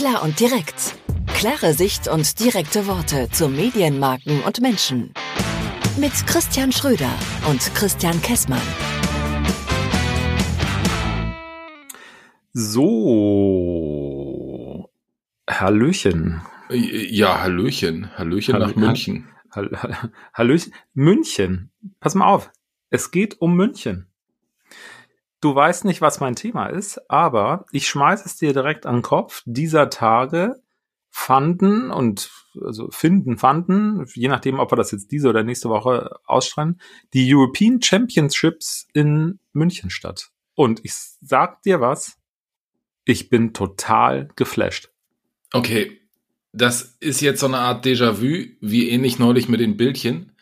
Klar und direkt. Klare Sicht und direkte Worte zu Medienmarken und Menschen. Mit Christian Schröder und Christian Kessmann. So. Hallöchen. Ja, Hallöchen. Hallöchen Hall- nach München. Hall- Hall- Hallöchen. München. Pass mal auf. Es geht um München. Du weißt nicht, was mein Thema ist, aber ich schmeiß es dir direkt an den Kopf. Dieser Tage fanden und also finden, fanden, je nachdem, ob wir das jetzt diese oder nächste Woche ausstrahlen, die European Championships in München statt. Und ich sag dir was, ich bin total geflasht. Okay, das ist jetzt so eine Art Déjà-vu, wie ähnlich neulich mit den Bildchen.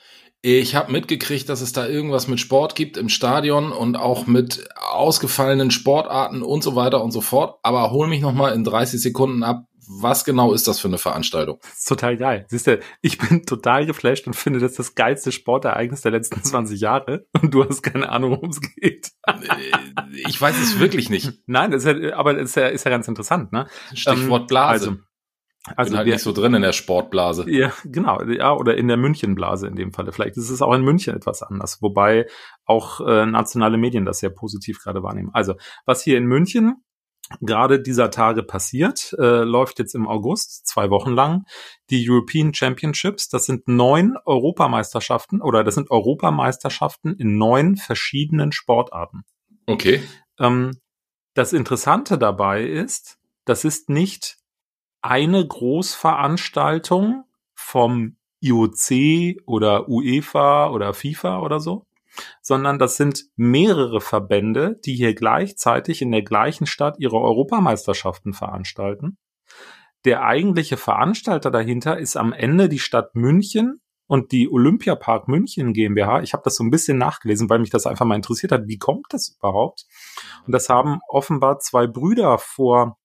Ich habe mitgekriegt, dass es da irgendwas mit Sport gibt im Stadion und auch mit ausgefallenen Sportarten und so weiter und so fort. Aber hol mich noch mal in 30 Sekunden ab. Was genau ist das für eine Veranstaltung? Das ist total geil. Siehst du, ich bin total geflasht und finde das das geilste Sportereignis der letzten 20 Jahre. Und du hast keine Ahnung, worum es geht. Äh, ich weiß es wirklich nicht. Nein, das ist ja, aber das ist ja, ist ja ganz interessant, ne? Stichwort Ähm, Blase. Also, Also bin halt wir, nicht so drin in der Sportblase. ja, genau, ja, oder in der Münchenblase in dem Falle. Vielleicht ist es auch in München etwas anders, wobei auch äh, nationale Medien das sehr positiv gerade wahrnehmen. Also, was hier in München gerade dieser Tage passiert, äh, läuft jetzt im August, zwei Wochen lang, die European Championships. Das sind neun Europameisterschaften oder das sind Europameisterschaften in neun verschiedenen Sportarten. Okay. Ähm, das Interessante dabei ist, das ist nicht eine Großveranstaltung vom IOC oder UEFA oder FIFA oder so, sondern das sind mehrere Verbände, die hier gleichzeitig in der gleichen Stadt ihre Europameisterschaften veranstalten. Der eigentliche Veranstalter dahinter ist am Ende die Stadt München und die Olympiapark München GmbH. Ich habe das so ein bisschen nachgelesen, weil mich das einfach mal interessiert hat. Wie kommt das überhaupt? Und das haben offenbar zwei Brüder vor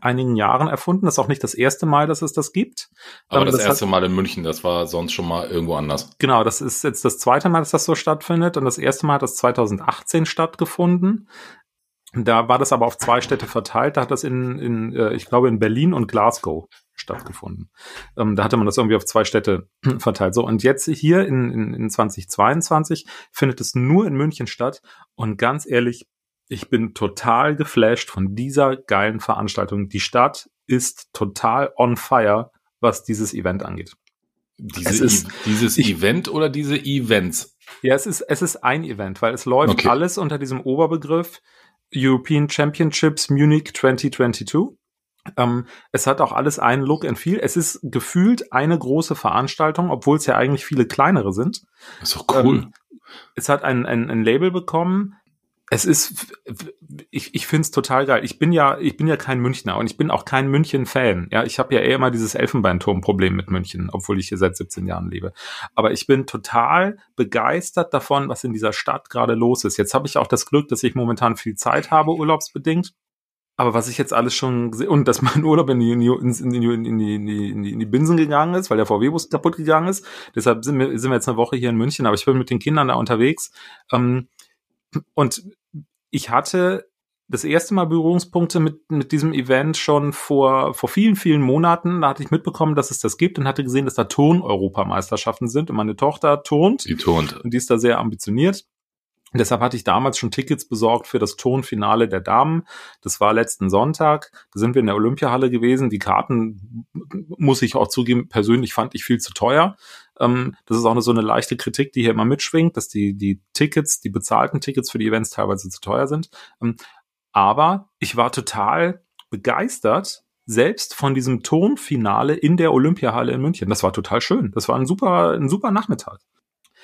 einigen Jahren erfunden. Das ist auch nicht das erste Mal, dass es das gibt. Aber Ähm, das, hat- erste Mal in München, das war sonst schon mal irgendwo anders. Genau, das ist jetzt das zweite Mal, dass das so stattfindet. Und das erste Mal hat das 2018 stattgefunden. Da war das aber auf zwei Städte verteilt. Da hat das in, in äh, ich glaube, in Berlin und Glasgow stattgefunden. Ähm, da hatte man das irgendwie auf zwei Städte verteilt. So, und jetzt hier in, in, in 2022 findet es nur in München statt. Und ganz ehrlich, ich bin total geflasht von dieser geilen Veranstaltung. Die Stadt ist total on fire, was dieses Event angeht. Diese Es ist- E- dieses ich- Event oder diese Events? Ja, es ist, es ist ein Event, weil es läuft Okay. alles unter diesem Oberbegriff European Championships Munich 2022. Ähm, es hat auch alles einen Look and Feel. Es ist gefühlt eine große Veranstaltung, obwohl es ja eigentlich viele kleinere sind. Das ist doch cool. Ähm, es hat ein, ein, ein Label bekommen. Es ist, ich, ich finde es total geil. Ich bin ja, ich bin ja kein Münchner und ich bin auch kein München-Fan. Ja, ich habe ja eher immer dieses Elfenbeinturm-Problem mit München, obwohl ich hier seit 17 Jahren lebe. Aber ich bin total begeistert davon, was in dieser Stadt gerade los ist. Jetzt habe ich auch das Glück, dass ich momentan viel Zeit habe, urlaubsbedingt. Aber was ich jetzt alles schon und dass mein Urlaub in die, in die, in die, in die, in die Binsen gegangen ist, weil der VW-Bus kaputt gegangen ist. Deshalb sind wir, sind wir jetzt eine Woche hier in München, aber ich bin mit den Kindern da unterwegs. Ähm, und ich hatte das erste Mal Berührungspunkte mit, mit diesem Event schon vor, vor vielen, vielen Monaten. Da hatte ich mitbekommen, dass es das gibt und hatte gesehen, dass da Turn-Europameisterschaften sind. Und meine Tochter turnt Die turnt. und die ist da sehr ambitioniert. Und deshalb hatte ich damals schon Tickets besorgt für das Tonfinale der Damen. Das war letzten Sonntag. Da sind wir in der Olympiahalle gewesen. Die Karten, muss ich auch zugeben, persönlich fand ich viel zu teuer. Ähm, das ist auch eine, so eine leichte Kritik, die hier immer mitschwingt, dass die, die Tickets, die bezahlten Tickets für die Events teilweise zu teuer sind. Ähm, aber ich war total begeistert, selbst von diesem Tonfinale in der Olympiahalle in München. Das war total schön. Das war ein super, ein super Nachmittag.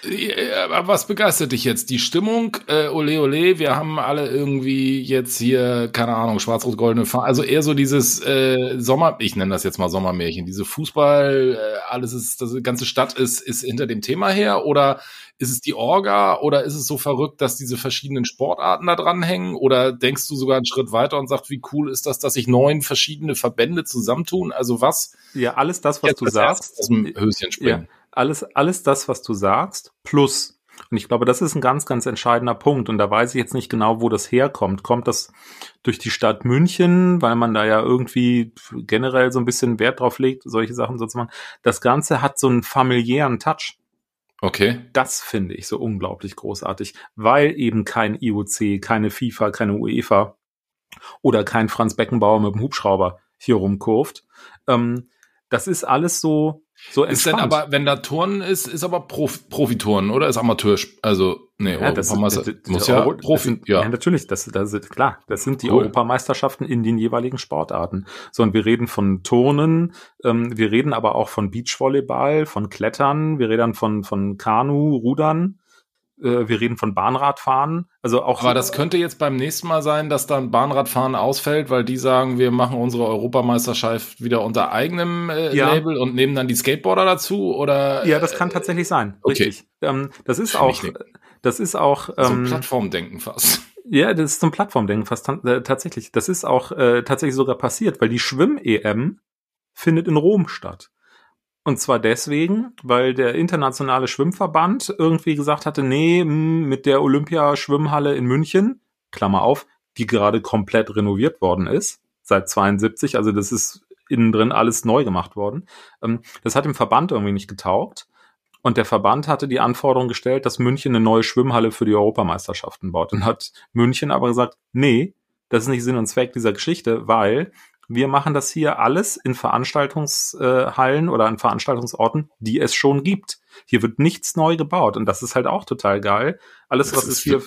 Ja, Aber was begeistert dich jetzt? Die Stimmung, äh, ole ole, wir haben alle irgendwie jetzt hier, keine Ahnung, schwarz-rot-goldene Farbe, also eher so dieses äh, Sommer, ich nenne das jetzt mal Sommermärchen, diese Fußball, äh, alles ist, das ganze Stadt ist, ist hinter dem Thema her oder ist es die Orga oder ist es so verrückt, dass diese verschiedenen Sportarten da dranhängen oder denkst du sogar einen Schritt weiter und sagst, wie cool ist das, dass sich neun verschiedene Verbände zusammentun? Also was? Ja, alles das, was Jetzt du sagst. Aus dem Höschen springen. Alles, alles das, was du sagst, plus Und ich glaube, das ist ein ganz, ganz entscheidender Punkt. Und da weiß ich jetzt nicht genau, wo das herkommt. Kommt das durch die Stadt München, weil man da ja irgendwie generell so ein bisschen Wert drauf legt, solche Sachen so zu machen. Das Ganze hat so einen familiären Touch. Okay. Das finde ich so unglaublich großartig, weil eben kein IOC, keine FIFA, keine UEFA oder kein Franz Beckenbauer mit dem Hubschrauber hier rumkurft. Ähm, das ist alles so, so Ist denn aber, wenn da Turnen ist, ist aber Prof Profiturnen oder ist Amateur, also nee, ja, Europameister, das, das, muss ja ja Profi, sind, ja. ja. natürlich, das, das sind klar, das sind die cool. Europameisterschaften in den jeweiligen Sportarten. So und wir reden von Turnen, ähm, wir reden aber auch von Beachvolleyball, von Klettern, wir reden von von Kanu, Rudern, äh, wir reden von Bahnradfahren. Also auch. Aber das könnte jetzt beim nächsten Mal sein, dass dann Bahnradfahren ausfällt, weil die sagen, wir machen unsere Europameisterschaft wieder unter eigenem äh, ja. Label und nehmen dann die Skateboarder dazu, oder? Ja, das kann tatsächlich sein. Okay. Richtig. Ähm, das ist auch, das ist auch, ähm, so ein Plattformdenken fast. Ja, das ist so ein Plattformdenken fast äh, tatsächlich. Das ist auch äh, tatsächlich sogar passiert, weil die Schwimm-EM findet in Rom statt. Und zwar deswegen, weil der internationale Schwimmverband irgendwie gesagt hatte, nee, hm, mit der Olympiaschwimmhalle in München, Klammer auf, die gerade komplett renoviert worden ist, seit 72, also das ist innen drin alles neu gemacht worden. Ähm, das hat dem Verband irgendwie nicht getaugt. Und der Verband hatte die Anforderung gestellt, dass München eine neue Schwimmhalle für die Europameisterschaften baut. Und hat München aber gesagt, nee, das ist nicht Sinn und Zweck dieser Geschichte, weil wir machen das hier alles in Veranstaltungshallen oder an Veranstaltungsorten, die es schon gibt. Hier wird nichts neu gebaut und das ist halt auch total geil. Alles, das was es hier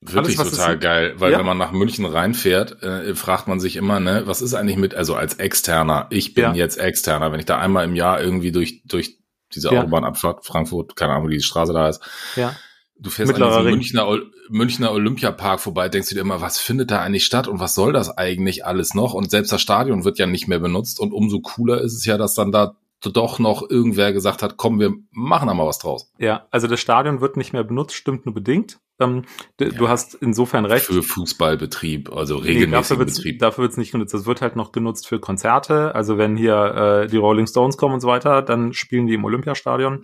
Wirklich alles, total geil, weil ja. wenn man nach München reinfährt, äh, fragt man sich immer, ne, was ist eigentlich mit, also als Externer, ich bin ja. jetzt Externer, wenn ich da einmal im Jahr irgendwie durch, durch diese ja. Autobahnabfahrt Frankfurt, keine Ahnung, wie die Straße da ist, ja. Du fährst an diesem Münchner, Münchner Olympiapark vorbei, denkst du dir immer, was findet da eigentlich statt und was soll das eigentlich alles noch? Und selbst das Stadion wird ja nicht mehr benutzt und umso cooler ist es ja, dass dann da doch noch irgendwer gesagt hat, komm, wir machen da mal was draus. Ja, also das Stadion wird nicht mehr benutzt, stimmt nur bedingt. Ähm, du ja, hast insofern recht. Für Fußballbetrieb, also regelmäßig nee, dafür Betrieb. Dafür wird es nicht genutzt. Das wird halt noch genutzt für Konzerte. Also wenn hier äh, die Rolling Stones kommen und so weiter, dann spielen die im Olympiastadion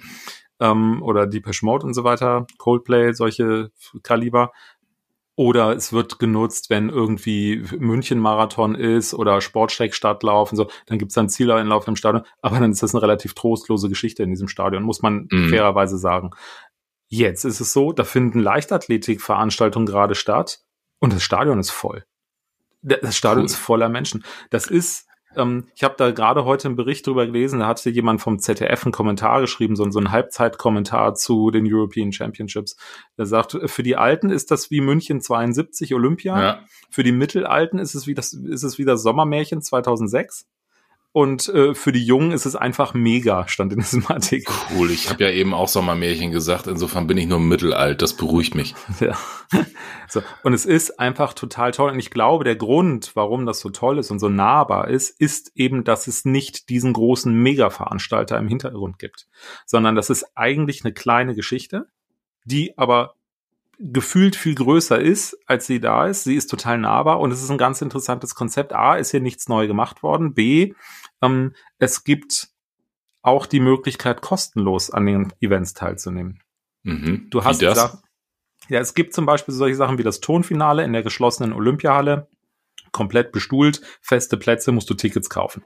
ähm, oder Depeche Mode und so weiter, Coldplay, solche Kaliber. Oder es wird genutzt, wenn irgendwie München-Marathon ist oder Sportstreck-Stadtlauf und so, dann gibt's dann Zieleinlauf im Stadion. Aber dann ist das eine relativ trostlose Geschichte in diesem Stadion, muss man mhm. fairerweise sagen. Jetzt ist es so, da finden Leichtathletikveranstaltungen gerade statt und das Stadion ist voll. Das Stadion cool. ist voller Menschen. Das ist ähm, ich habe da gerade heute einen Bericht drüber gelesen, da hatte jemand vom ZDF einen Kommentar geschrieben, so, so ein Halbzeitkommentar zu den European Championships. Der sagt, für die Alten ist das wie München 72 Olympia. Ja. Für die Mittelalten ist es wie das, ist es wie das Sommermärchen 2006. Und äh, für die Jungen ist es einfach mega, stand in diesem Artikel. Cool, ich habe ja eben auch Sommermärchen gesagt, insofern bin ich nur mittelalt, das beruhigt mich. Ja. So. Und es ist einfach total toll. Und ich glaube, der Grund, warum das so toll ist und so nahbar ist, ist eben, dass es nicht diesen großen Mega-Veranstalter im Hintergrund gibt, sondern das ist eigentlich eine kleine Geschichte, die aber gefühlt viel größer ist, als sie da ist. Sie ist total nahbar und es ist ein ganz interessantes Konzept. A, ist hier nichts neu gemacht worden. B, ähm, es gibt auch die Möglichkeit, kostenlos an den Events teilzunehmen. Mhm. Du hast gesagt, ja, es gibt zum Beispiel solche Sachen wie das Tonfinale in der geschlossenen Olympiahalle, komplett bestuhlt, feste Plätze, musst du Tickets kaufen.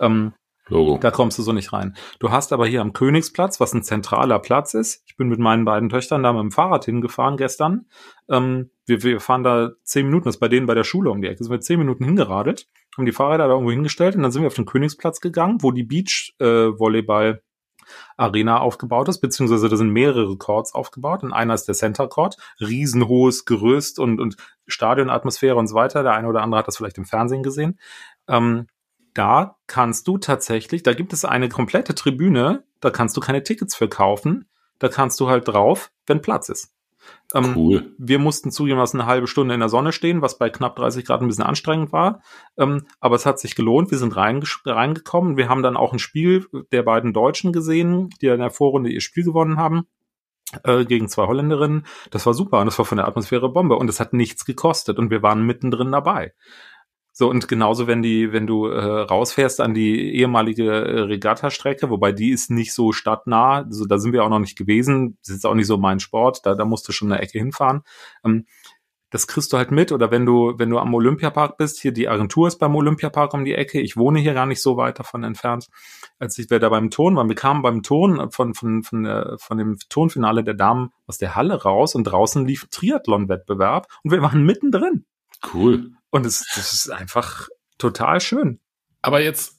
Ähm, Logo. Da kommst du so nicht rein. Du hast aber hier am Königsplatz, was ein zentraler Platz ist. Ich bin mit meinen beiden Töchtern da mit dem Fahrrad hingefahren gestern. Ähm, wir, wir fahren da zehn Minuten, das ist bei denen bei der Schule um die Ecke. Sind wir zehn Minuten hingeradelt, haben die Fahrräder da irgendwo hingestellt und dann sind wir auf den Königsplatz gegangen, wo die Beach-Volleyball äh, Arena aufgebaut ist, beziehungsweise da sind mehrere Courts aufgebaut. Und einer ist der Center Court, riesenhohes Gerüst und, und Stadionatmosphäre und so weiter. Der eine oder andere hat das vielleicht im Fernsehen gesehen. Ähm, da kannst du tatsächlich, da gibt es eine komplette Tribüne, da kannst du keine Tickets für kaufen. Da kannst du halt drauf, wenn Platz ist. Ähm, cool. Wir mussten dass eine halbe Stunde in der Sonne stehen, was bei knapp 30 Grad ein bisschen anstrengend war. Ähm, aber es hat sich gelohnt. Wir sind reingekommen. Wir haben dann auch ein Spiel der beiden Deutschen gesehen, die in der Vorrunde ihr Spiel gewonnen haben äh, gegen zwei Holländerinnen. Das war super und das war von der Atmosphäre Bombe und es hat nichts gekostet und wir waren mittendrin dabei. So, und genauso, wenn die, wenn du äh, rausfährst an die ehemalige äh, Regatta-Strecke, wobei die ist nicht so stadtnah, also da sind wir auch noch nicht gewesen, das ist auch nicht so mein Sport, da, da musst du schon eine Ecke hinfahren. Ähm, das kriegst du halt mit. Oder wenn du, wenn du am Olympiapark bist, hier die Agentur ist beim Olympiapark um die Ecke. Ich wohne hier gar nicht so weit davon entfernt. Als ich da beim Ton war, wir kamen beim Ton von, von, von, der, von dem Tonfinale der Damen aus der Halle raus und draußen lief Triathlon-Wettbewerb und wir waren mittendrin. Cool. Und es, das ist einfach total schön. Aber jetzt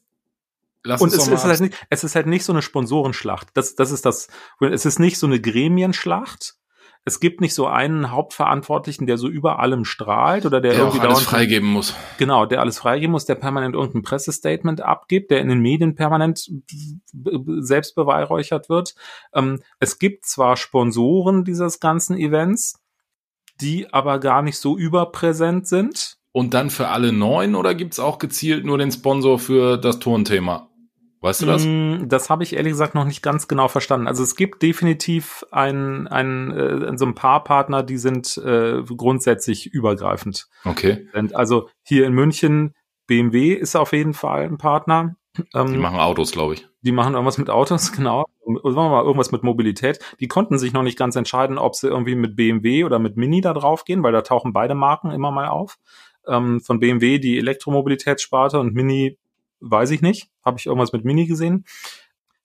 Lass und es ist, halt nicht, es ist halt nicht so eine Sponsorenschlacht. Das, das ist das. Es ist nicht so eine Gremienschlacht, es gibt nicht so einen Hauptverantwortlichen, der so über allem strahlt oder der, der irgendwie alles freigeben muss. Genau, der alles freigeben muss, der permanent irgendein Pressestatement abgibt, der in den Medien permanent selbst beweihräuchert wird. Ähm, es gibt zwar Sponsoren dieses ganzen Events, die aber gar nicht so überpräsent sind. Und dann für alle neun oder gibt's auch gezielt nur den Sponsor für das Turnthema? Weißt du das? Mm, das habe ich ehrlich gesagt noch nicht ganz genau verstanden. Also es gibt definitiv ein, ein, äh, so ein paar Partner, die sind äh, grundsätzlich übergreifend. Okay. Also hier in München, BMW ist auf jeden Fall ein Partner. Ähm, die machen Autos, glaube ich. Die machen irgendwas mit Autos, genau. Sagen wir mal irgendwas mit Mobilität. Die konnten sich noch nicht ganz entscheiden, ob sie irgendwie mit BMW oder mit Mini da drauf gehen, weil da tauchen beide Marken immer mal auf. Ähm, von BMW die Elektromobilitätssparte und Mini weiß ich nicht. Habe ich irgendwas mit Mini gesehen?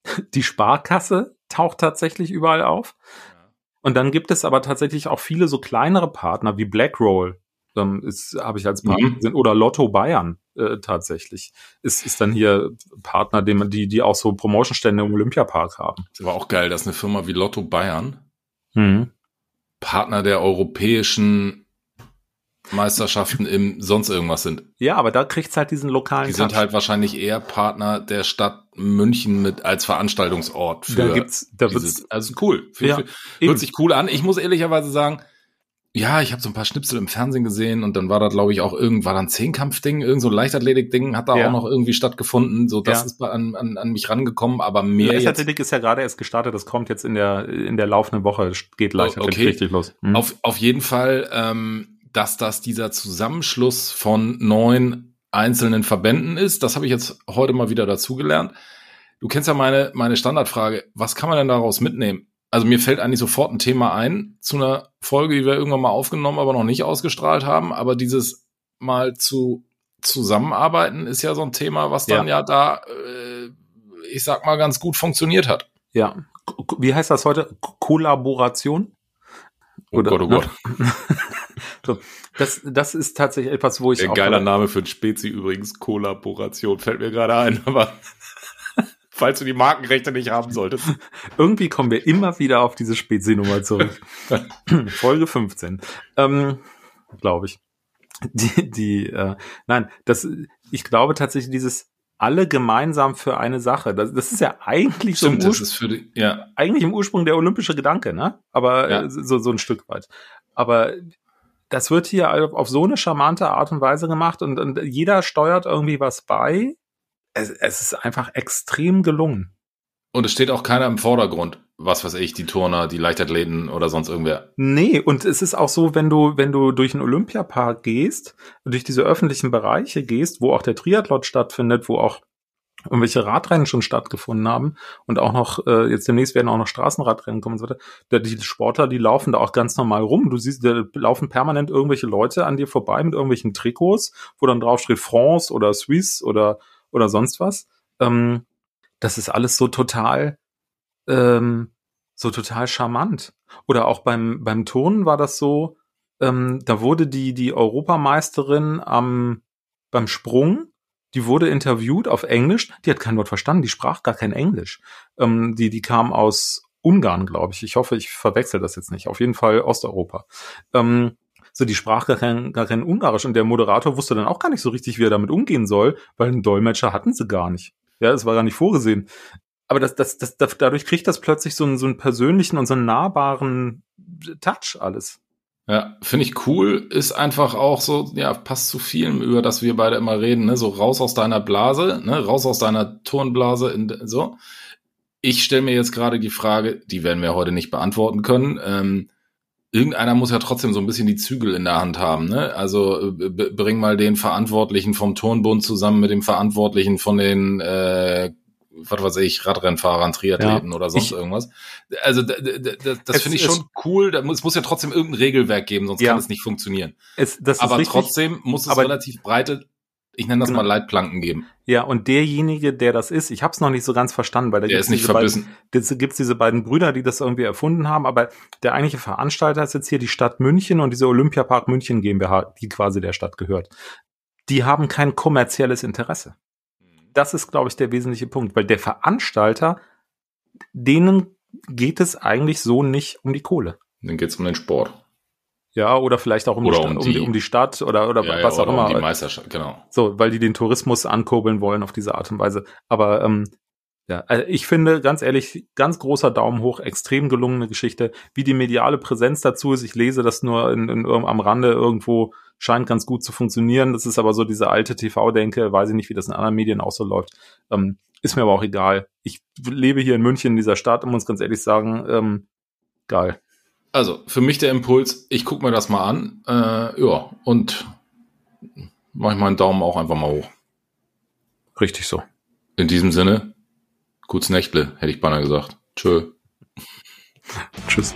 Die Sparkasse taucht tatsächlich überall auf. Und dann gibt es aber tatsächlich auch viele so kleinere Partner wie Blackroll. Ähm, habe ich als Partner mhm. gesehen oder Lotto Bayern äh, tatsächlich ist ist dann hier Partner, den die die auch so Promotionstände im Olympiapark haben. Das war auch geil, dass eine Firma wie Lotto Bayern mhm. Partner der europäischen Meisterschaften im sonst irgendwas sind. Ja, aber da kriegt's halt diesen lokalen. Die sind Touch. halt wahrscheinlich eher Partner der Stadt München mit als Veranstaltungsort für. Da gibt's, da dieses, wird's, also cool. Für, ja, für, hört sich cool an. Ich muss ehrlicherweise sagen, ja, ich habe so ein paar Schnipsel im Fernsehen gesehen und dann war da, glaube ich, auch irgend, war da ein Zehnkampfding, irgend so ein Leichtathletik-Ding hat da ja. auch noch irgendwie stattgefunden. So, das ja. ist an, an, an mich rangekommen, aber mehr. Leichtathletik ist ja gerade erst gestartet, das kommt jetzt in der, in der laufenden Woche, geht Leichtathletik okay. richtig los. Mhm. Auf, auf jeden Fall, ähm, dass das dieser Zusammenschluss von neun einzelnen Verbänden ist. Das habe ich jetzt heute mal wieder dazugelernt. Du kennst ja meine, meine Standardfrage. Was kann man denn daraus mitnehmen? Also mir fällt eigentlich sofort ein Thema ein zu einer Folge, die wir irgendwann mal aufgenommen, aber noch nicht ausgestrahlt haben. Aber dieses mal zu zusammenarbeiten ist ja so ein Thema, was dann ja, ja da, äh, ich sag mal, ganz gut funktioniert hat. Ja. Wie heißt das heute? Kollaboration? Oh Oder, Gott, oh Gott. So, das, das ist tatsächlich etwas, wo ich. Ein geiler Name für ein Spezi übrigens, Kollaboration, fällt mir gerade ein, aber falls du die Markenrechte nicht haben solltest. Irgendwie kommen wir immer wieder auf diese Spezi-Nummer zurück. Folge 15. Ähm, Glaube ich. Die, die, äh, nein, das, ich glaube tatsächlich dieses alle gemeinsam für eine Sache. Das, das ist ja eigentlich Stimmt, so im Ursprung, die, ja. eigentlich im Ursprung der olympische Gedanke, ne? Aber ja. so, so ein Stück weit. Aber das wird hier auf so eine charmante Art und Weise gemacht und, und jeder steuert irgendwie was bei. Es, es ist einfach extrem gelungen. Und es steht auch keiner im Vordergrund, was weiß ich, die Turner, die Leichtathleten oder sonst irgendwer. Nee, und es ist auch so, wenn du, wenn du durch einen Olympiapark gehst, durch diese öffentlichen Bereiche gehst, wo auch der Triathlon stattfindet, wo auch irgendwelche Radrennen schon stattgefunden haben und auch noch, äh, jetzt demnächst werden auch noch Straßenradrennen kommen und so weiter. Die Sportler, die laufen da auch ganz normal rum. Du siehst, da laufen permanent irgendwelche Leute an dir vorbei mit irgendwelchen Trikots, wo dann drauf steht France oder Swiss oder, oder sonst was. Ähm, das ist alles so total, ähm, so total charmant. Oder auch beim, beim Turnen war das so, ähm, da wurde die, die Europameisterin am, beim Sprung, die wurde interviewt auf Englisch, die hat kein Wort verstanden, die sprach gar kein Englisch. Ähm, die, die kam aus Ungarn, glaube ich. Ich hoffe, ich verwechsel das jetzt nicht. Auf jeden Fall Osteuropa. Ähm, so, die sprach gar kein, gar kein Ungarisch und der Moderator wusste dann auch gar nicht so richtig, wie er damit umgehen soll, weil einen Dolmetscher hatten sie gar nicht. Ja, es war gar nicht vorgesehen. Aber das, das, das, dadurch kriegt das plötzlich so einen, so einen persönlichen und so einen nahbaren Touch alles. Ja, finde ich cool, ist einfach auch so, ja, passt zu vielem, über das wir beide immer reden, ne? so raus aus deiner Blase, ne? raus aus deiner Turnblase, in, so. Ich stelle mir jetzt gerade die Frage, die werden wir heute nicht beantworten können, ähm, irgendeiner muss ja trotzdem so ein bisschen die Zügel in der Hand haben. Ne? Also bring mal den Verantwortlichen vom Turnbund zusammen mit dem Verantwortlichen von den äh, was weiß ich, Radrennfahrern, Triathleten ja. oder sonst ich, irgendwas. Also das, finde ich schon cool. Da muss, es muss ja trotzdem irgendein Regelwerk geben, sonst ja. kann es nicht funktionieren. Es, aber richtig, trotzdem muss es relativ breite, ich nenne das genau. mal Leitplanken geben. Ja, und derjenige, der das ist, ich habe es noch nicht so ganz verstanden, weil da der ist nicht verbissen. Beiden, gibt's diese beiden Brüder, die das irgendwie erfunden haben, aber der eigentliche Veranstalter ist jetzt hier die Stadt München und diese Olympiapark München GmbH, die quasi der Stadt gehört. Die haben kein kommerzielles Interesse das ist, glaube ich, der wesentliche Punkt, weil der Veranstalter, denen geht es eigentlich so nicht um die Kohle. Dann geht es um den Sport. Ja, oder vielleicht auch um, oder die, um, um, die, um, die, Stadt oder, oder ja, was ja, oder auch immer. Um die Meisterschaft, genau. So, weil die den Tourismus ankurbeln wollen auf diese Art und Weise. Aber ähm, ja, also ich finde, ganz ehrlich, ganz großer Daumen hoch, extrem gelungene Geschichte. Wie die mediale Präsenz dazu ist, ich lese das nur in, in, am Rande irgendwo, scheint ganz gut zu funktionieren. Das ist aber so diese alte TV-Denke, weiß ich nicht, wie das in anderen Medien auch so läuft. Ähm, ist mir aber auch egal. Ich lebe hier in München, in dieser Stadt, und muss ganz ehrlich sagen, ähm, geil. Also, für mich der Impuls, ich gucke mir das mal an, äh, ja, und mache ich meinen Daumen auch einfach mal hoch. Richtig so. In diesem Sinne, Gutes Nächtle, hätte ich beinahe gesagt. Tschö. Tschüss.